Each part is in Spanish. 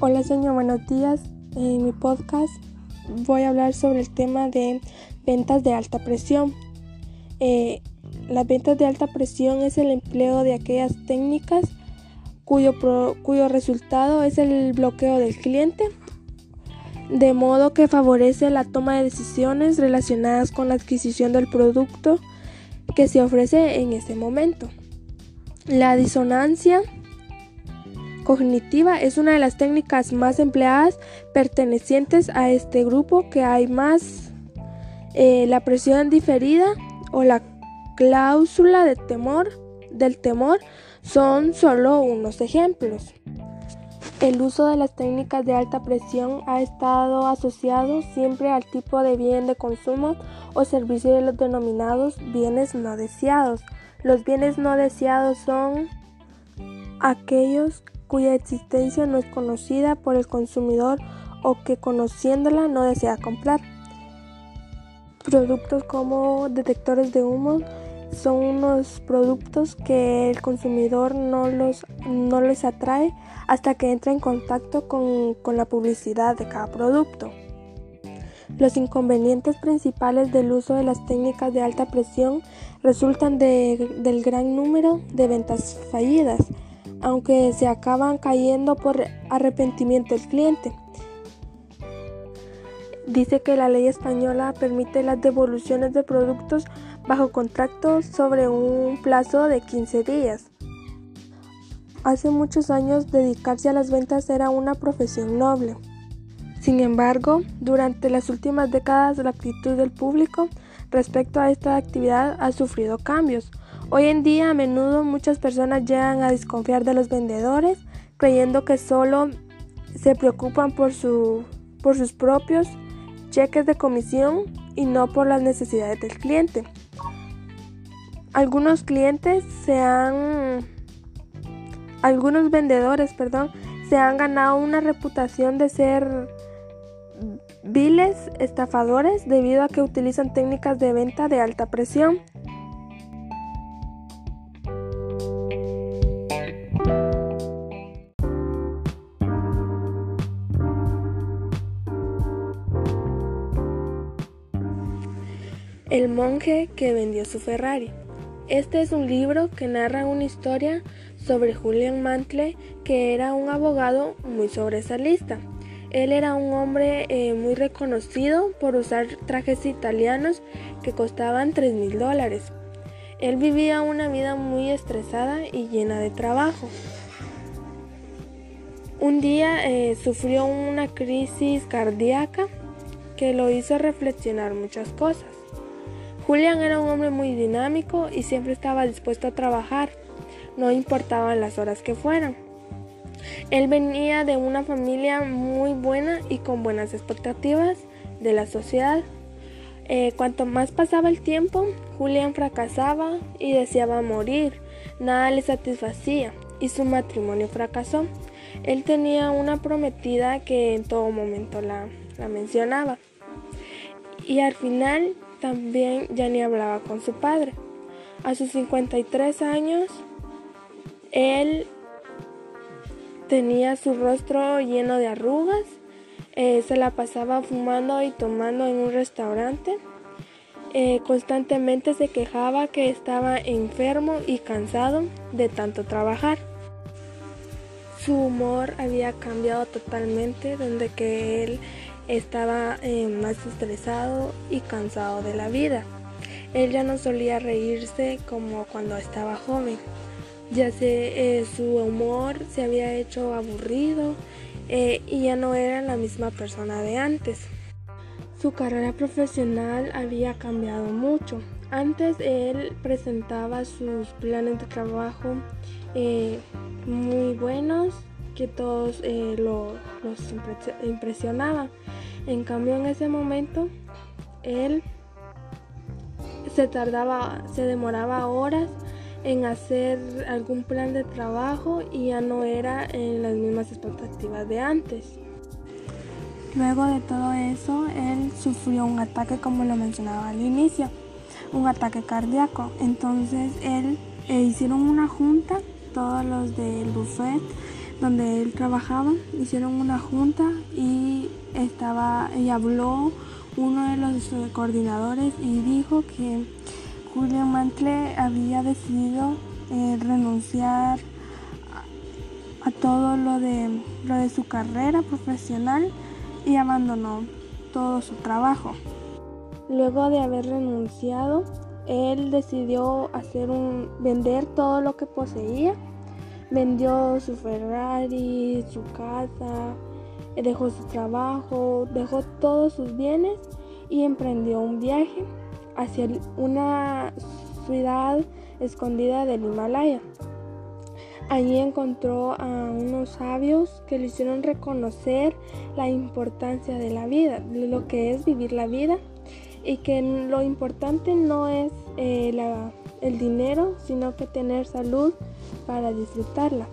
Hola señor, buenos días. En mi podcast voy a hablar sobre el tema de ventas de alta presión. Eh, las ventas de alta presión es el empleo de aquellas técnicas cuyo, cuyo resultado es el bloqueo del cliente, de modo que favorece la toma de decisiones relacionadas con la adquisición del producto que se ofrece en ese momento. La disonancia cognitiva es una de las técnicas más empleadas pertenecientes a este grupo que hay más eh, la presión diferida o la cláusula de temor del temor son solo unos ejemplos. El uso de las técnicas de alta presión ha estado asociado siempre al tipo de bien de consumo o servicio de los denominados bienes no deseados. Los bienes no deseados son aquellos cuya existencia no es conocida por el consumidor o que conociéndola no desea comprar. Productos como detectores de humo son unos productos que el consumidor no los, no les atrae hasta que entra en contacto con, la publicidad de cada producto. Los inconvenientes principales del uso de las técnicas de alta presión resultan del gran número de ventas fallidas, aunque se acaban cayendo por arrepentimiento del cliente. Dice que la ley española permite las devoluciones de productos bajo contrato sobre un plazo de 15 días. Hace muchos años dedicarse a las ventas era una profesión noble. Sin embargo, durante las últimas décadas la actitud del público respecto a esta actividad ha sufrido cambios. Hoy en día a menudo muchas personas llegan a desconfiar de los vendedores creyendo que solo se preocupan por, su, por sus propios cheques de comisión y no por las necesidades del cliente. Algunos clientes se han algunos vendedores, perdón, se han ganado una reputación de ser viles estafadores debido a que utilizan técnicas de venta de alta presión. El monje que vendió su Ferrari. Este es un libro que narra una historia sobre Julian Mantle, que era un abogado muy sobresalista. Él era un hombre eh, muy reconocido por usar trajes italianos que costaban 3 mil dólares. Él vivía una vida muy estresada y llena de trabajo. Un día eh, sufrió una crisis cardíaca que lo hizo reflexionar muchas cosas. Julian era un hombre muy dinámico y siempre estaba dispuesto a trabajar, no importaban las horas que fueran. Él venía de una familia muy buena y con buenas expectativas de la sociedad. Eh, cuanto más pasaba el tiempo, Julian fracasaba y deseaba morir. Nada le satisfacía y su matrimonio fracasó. Él tenía una prometida que en todo momento la mencionaba. Y al final también ya ni hablaba con su padre. A sus 53 años, él tenía su rostro lleno de arrugas, eh, se la pasaba fumando y tomando en un restaurante. Eh, constantemente se quejaba que estaba enfermo y cansado de tanto trabajar. Su humor había cambiado totalmente desde que él estaba eh, más estresado y cansado de la vida. Él ya no solía reírse como cuando estaba joven. Ya se, eh, su humor se había hecho aburrido eh, y ya no era la misma persona de antes. Su carrera profesional había cambiado mucho. Antes él presentaba sus planes de trabajo muy buenos que todos los impresionaban. En cambio, en ese momento, él se tardaba, se demoraba horas en hacer algún plan de trabajo y ya no era en las mismas expectativas de antes. Luego de todo eso, él sufrió un ataque como lo mencionaba al inicio, un ataque cardíaco. Entonces él eh, hicieron una junta, todos los del buffet, donde él trabajaba, hicieron una junta y estaba y habló uno de los coordinadores y dijo que Julian Mantle había decidido eh, renunciar a, todo lo de, lo de su carrera profesional y abandonó todo su trabajo. Luego de haber renunciado, él decidió hacer un, vender todo lo que poseía. Vendió su Ferrari, su casa, dejó su trabajo, dejó todos sus bienes y emprendió un viaje hacia una ciudad escondida del Himalaya. Allí encontró a unos sabios que le hicieron reconocer la importancia de la vida, lo que es vivir la vida y que lo importante no es eh, el dinero, sino que tener salud para disfrutarla.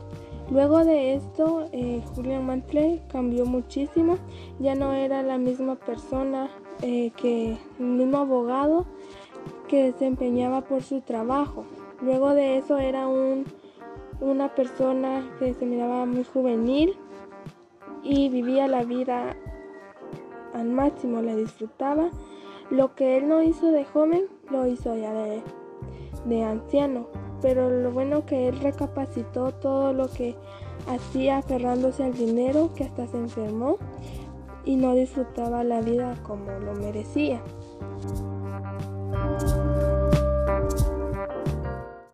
Luego de esto, eh, Julian Mantle cambió muchísimo, ya no era la misma persona eh, que el mismo abogado que desempeñaba por su trabajo. Luego de eso era un, una persona que se miraba muy juvenil y vivía la vida al máximo, la disfrutaba. Lo que él no hizo de joven, lo hizo ya de, de anciano. Pero lo bueno que él recapacitó todo lo que hacía aferrándose al dinero, que hasta se enfermó y no disfrutaba la vida como lo merecía.